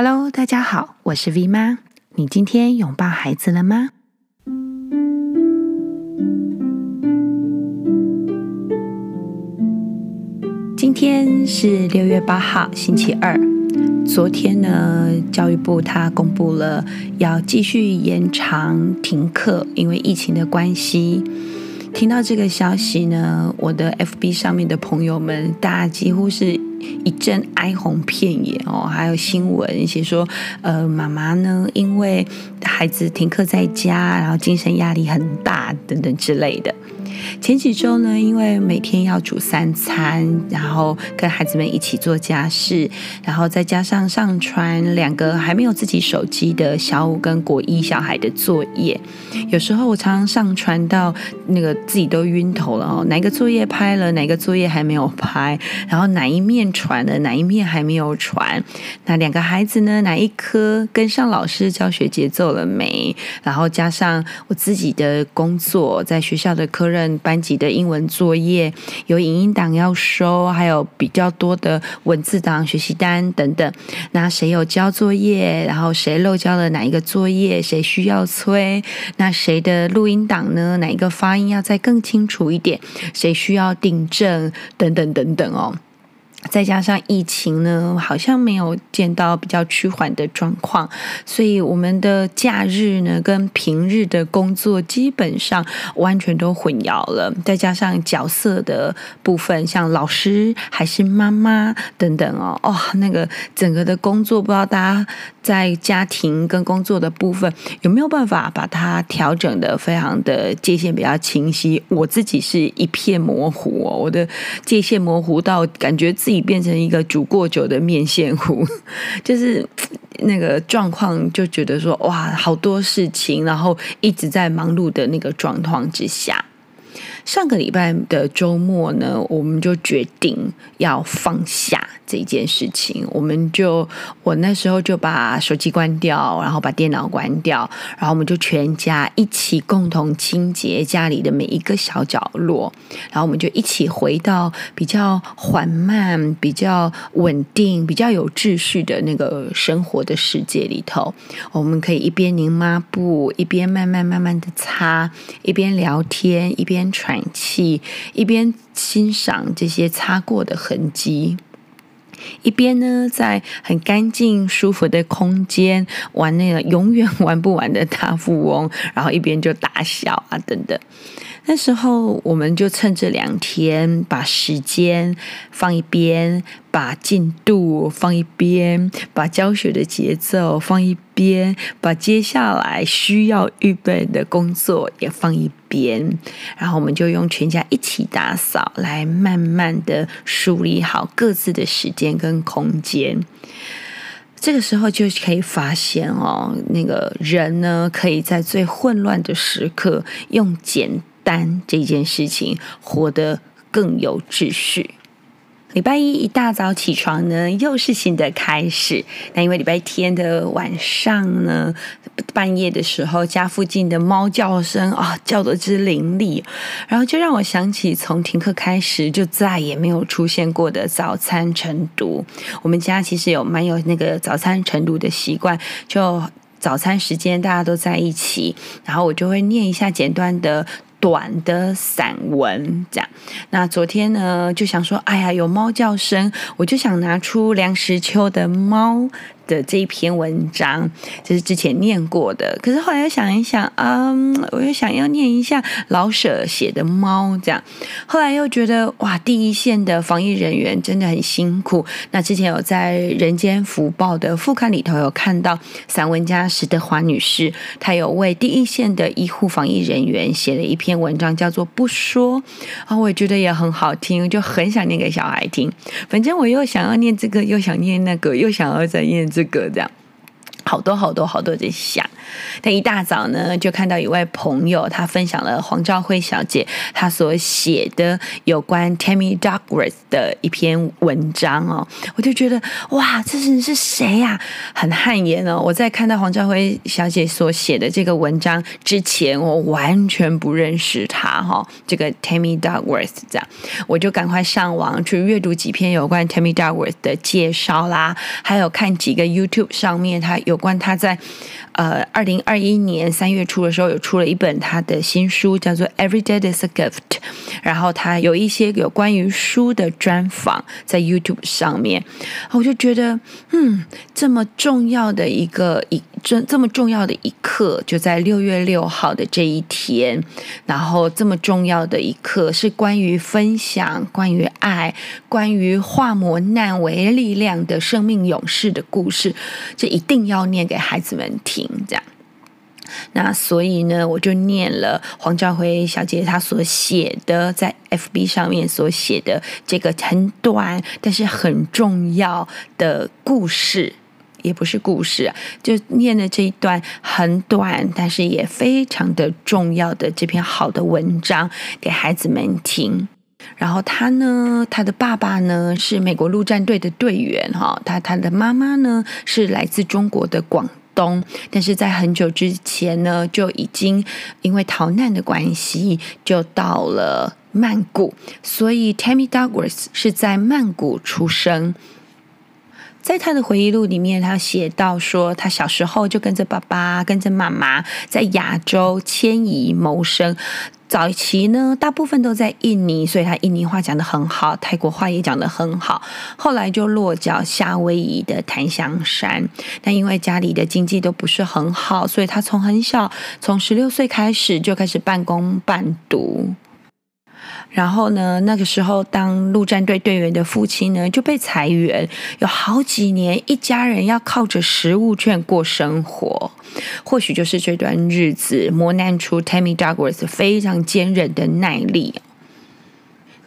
Hello，大家好，我是 V 妈。你今天拥抱孩子了吗？今天是六月八号，星期二。昨天呢，教育部他公布了要继续延长停课，因为疫情的关系。听到这个消息呢，我的 FB 上面的朋友们，大家几乎是一阵哀鸿遍野哦。还有新闻一些说，呃，妈妈呢，因为孩子停课在家，然后精神压力很大，等等之类的。前几周呢，因为每天要煮三餐，然后跟孩子们一起做家事，然后再加上上传两个还没有自己手机的小五跟国一小孩的作业，有时候我常常上传到那个自己都晕头了哦，哪个作业拍了，哪个作业还没有拍，然后哪一面传了，哪一面还没有传，那两个孩子呢，哪一科跟上老师教学节奏了没？然后加上我自己的工作，在学校的科任。班级的英文作业有影音档要收，还有比较多的文字档、学习单等等。那谁有交作业？然后谁漏交了哪一个作业？谁需要催？那谁的录音档呢？哪一个发音要再更清楚一点？谁需要订正？等等等等哦。再加上疫情呢，好像没有见到比较趋缓的状况，所以我们的假日呢跟平日的工作基本上完全都混淆了。再加上角色的部分，像老师还是妈妈等等哦，哦，那个整个的工作，不知道大家在家庭跟工作的部分有没有办法把它调整的非常的界限比较清晰？我自己是一片模糊哦，我的界限模糊到感觉自己。变成一个煮过久的面线糊，就是那个状况，就觉得说哇，好多事情，然后一直在忙碌的那个状况之下。上个礼拜的周末呢，我们就决定要放下这件事情。我们就我那时候就把手机关掉，然后把电脑关掉，然后我们就全家一起共同清洁家里的每一个小角落，然后我们就一起回到比较缓慢、比较稳定、比较有秩序的那个生活的世界里头。我们可以一边拧抹布，一边慢慢慢慢的擦，一边聊天，一边传气，一边欣赏这些擦过的痕迹，一边呢，在很干净、舒服的空间玩那个永远玩不完的大富翁，然后一边就大笑啊，等等。那时候，我们就趁这两天，把时间放一边，把进度放一边，把教学的节奏放一边，把接下来需要预备的工作也放一边，然后我们就用全家一起打扫，来慢慢的梳理好各自的时间跟空间。这个时候就可以发现哦，那个人呢，可以在最混乱的时刻用简。单这件事情活得更有秩序。礼拜一一大早起床呢，又是新的开始。那因为礼拜天的晚上呢，半夜的时候，家附近的猫叫声啊，叫得之凌厉，然后就让我想起从停课开始就再也没有出现过的早餐晨读。我们家其实有蛮有那个早餐晨读的习惯，就早餐时间大家都在一起，然后我就会念一下简短的。短的散文，这样。那昨天呢，就想说，哎呀，有猫叫声，我就想拿出梁实秋的猫的这一篇文章，就是之前念过的，可是后来又想一想，嗯，我又想要念一下老舍写的《猫》，这样，后来又觉得哇，第一线的防疫人员真的很辛苦。那之前有在《人间福报》的副刊里头有看到散文家石德华女士，她有为第一线的医护防疫人员写了一篇文章，叫做《不说》，啊，我也觉得也很好听，就很想念给小孩听。反正我又想要念这个，又想念那个，又想要再念。这个这样，好多好多好多在想，但一大早呢，就看到一位朋友，他分享了黄兆辉小姐她所写的有关 Tammy Duckworth 的一篇文章哦，我就觉得哇，这是是谁呀？很汗颜哦！我在看到黄兆辉小姐所写的这个文章之前，我完全不认识她哈。这个 Tammy Duckworth 这样，我就赶快上网去阅读几篇有关 Tammy Duckworth 的介绍啦，还有看几个 YouTube 上面他有关他在。呃，二零二一年三月初的时候，有出了一本他的新书，叫做《Every Day Is a Gift》。然后他有一些有关于书的专访在 YouTube 上面，我就觉得，嗯，这么重要的一个一这这么重要的一刻，就在六月六号的这一天。然后这么重要的一刻是关于分享、关于爱、关于化磨难为力量的生命勇士的故事，这一定要念给孩子们听。这样，那所以呢，我就念了黄兆辉小姐她所写的在 FB 上面所写的这个很短但是很重要的故事，也不是故事，就念了这一段很短但是也非常的重要的这篇好的文章给孩子们听。然后他呢，他的爸爸呢是美国陆战队的队员哈，他他的妈妈呢是来自中国的广。东，但是在很久之前呢，就已经因为逃难的关系，就到了曼谷。所以 Tammy Douglas 是在曼谷出生。在他的回忆录里面，他写到说，他小时候就跟着爸爸、跟着妈妈在亚洲迁移谋生。早期呢，大部分都在印尼，所以他印尼话讲得很好，泰国话也讲得很好。后来就落脚夏威夷的檀香山，但因为家里的经济都不是很好，所以他从很小，从十六岁开始就开始半工半读。然后呢，那个时候当陆战队队员的父亲呢就被裁员，有好几年一家人要靠着食物券过生活。或许就是这段日子磨难出 Tammy Douglas 非常坚韧的耐力。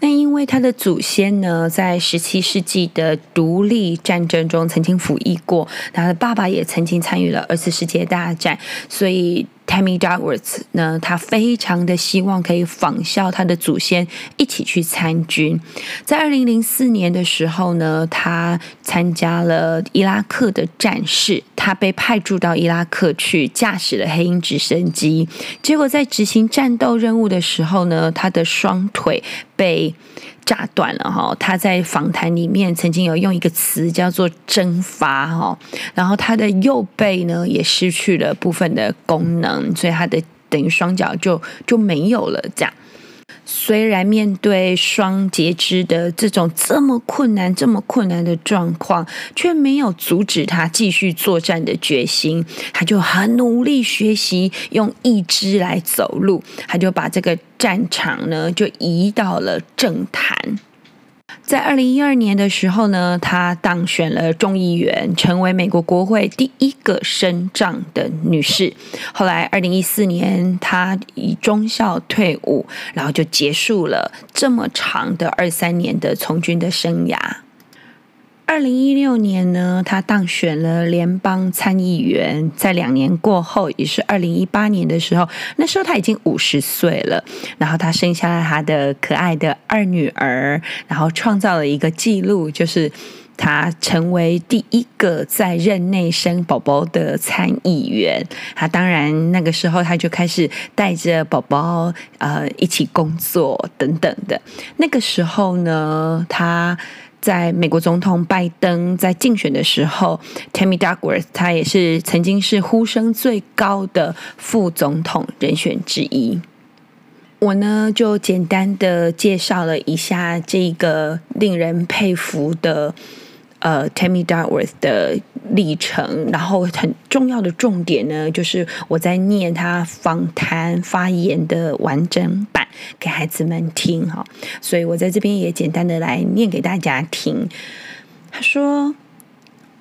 那因为他的祖先呢，在十七世纪的独立战争中曾经服役过，他的爸爸也曾经参与了二次世界大战，所以。Tammy Duckworth 呢，他非常的希望可以仿效他的祖先一起去参军。在二零零四年的时候呢，他参加了伊拉克的战事，他被派驻到伊拉克去驾驶了黑鹰直升机。结果在执行战斗任务的时候呢，他的双腿被炸断了哈，他在访谈里面曾经有用一个词叫做蒸发哈，然后他的右背呢也失去了部分的功能，所以他的等于双脚就就没有了这样。虽然面对双截肢的这种这么困难、这么困难的状况，却没有阻止他继续作战的决心。他就很努力学习用一只来走路，他就把这个战场呢就移到了政坛。在二零一二年的时候呢，她当选了众议员，成为美国国会第一个升帐的女士。后来二零一四年，她以中校退伍，然后就结束了这么长的二三年的从军的生涯。二零一六年呢，他当选了联邦参议员。在两年过后，也是二零一八年的时候，那时候他已经五十岁了。然后他生下了他的可爱的二女儿，然后创造了一个记录，就是他成为第一个在任内生宝宝的参议员。他当然那个时候他就开始带着宝宝呃一起工作等等的。那个时候呢，他。在美国总统拜登在竞选的时候，Tammy Duckworth 他也是曾经是呼声最高的副总统人选之一。我呢就简单的介绍了一下这个令人佩服的。呃，Tammy Duckworth 的历程，然后很重要的重点呢，就是我在念他访谈发言的完整版给孩子们听哈，所以我在这边也简单的来念给大家听。他说：“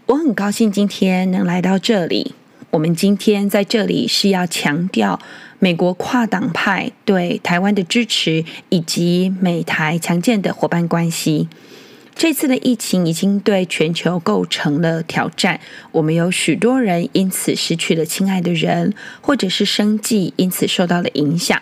我很高兴今天能来到这里，我们今天在这里是要强调美国跨党派对台湾的支持，以及美台强健的伙伴关系。”这次的疫情已经对全球构成了挑战，我们有许多人因此失去了亲爱的人，或者是生计因此受到了影响。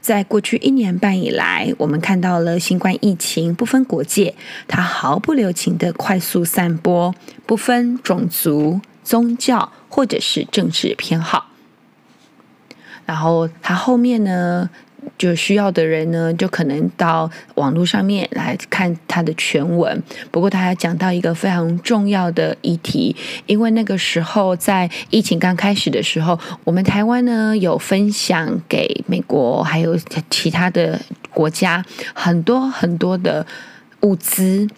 在过去一年半以来，我们看到了新冠疫情不分国界，它毫不留情地快速散播，不分种族、宗教或者是政治偏好。然后它后面呢，就需要的人呢，就可能到网络上面来看他的全文。不过，他还讲到一个非常重要的议题，因为那个时候在疫情刚开始的时候，我们台湾呢有分享给美国还有其他的国家很多很多的物资。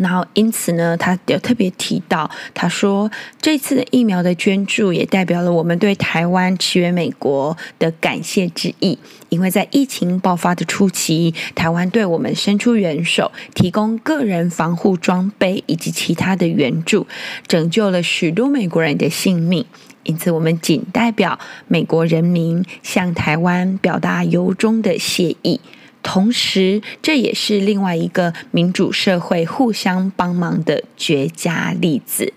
然后，因此呢，他有特别提到，他说这次的疫苗的捐助也代表了我们对台湾驰援美国的感谢之意。因为在疫情爆发的初期，台湾对我们伸出援手，提供个人防护装备以及其他的援助，拯救了许多美国人的性命。因此，我们仅代表美国人民向台湾表达由衷的谢意。同时，这也是另外一个民主社会互相帮忙的绝佳例子。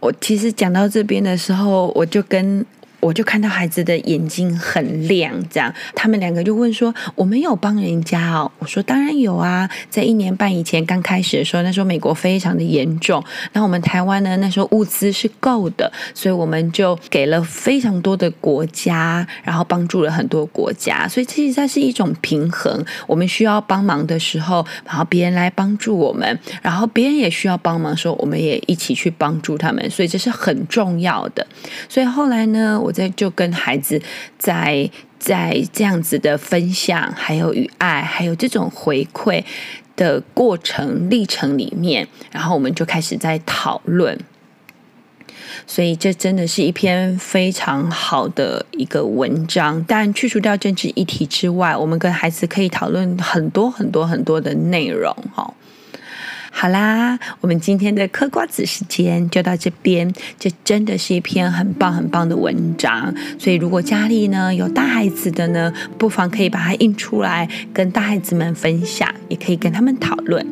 我其实讲到这边的时候，我就跟。我就看到孩子的眼睛很亮，这样，他们两个就问说：“我们有帮人家哦？”我说：“当然有啊，在一年半以前刚开始的时候，那时候美国非常的严重，然后我们台湾呢，那时候物资是够的，所以我们就给了非常多的国家，然后帮助了很多国家，所以其实它是一种平衡。我们需要帮忙的时候，然后别人来帮助我们，然后别人也需要帮忙的时候，我们也一起去帮助他们，所以这是很重要的。所以后来呢，我。我在就跟孩子在在这样子的分享，还有与爱，还有这种回馈的过程历程里面，然后我们就开始在讨论。所以这真的是一篇非常好的一个文章。但去除掉政治议题之外，我们跟孩子可以讨论很多很多很多的内容，哈。好啦，我们今天的嗑瓜子时间就到这边。这真的是一篇很棒很棒的文章，所以如果家里呢有大孩子的呢，不妨可以把它印出来，跟大孩子们分享，也可以跟他们讨论。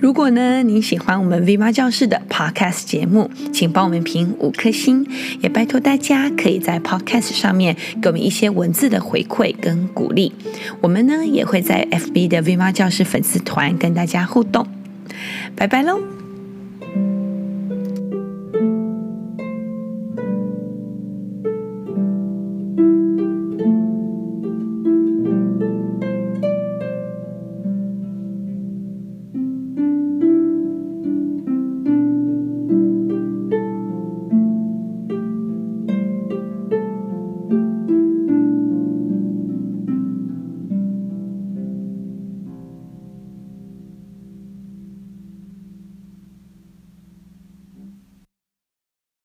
如果呢您喜欢我们 V 妈教室的 Podcast 节目，请帮我们评五颗星，也拜托大家可以在 Podcast 上面给我们一些文字的回馈跟鼓励。我们呢也会在 FB 的 V 妈教室粉丝团跟大家互动。拜拜喽。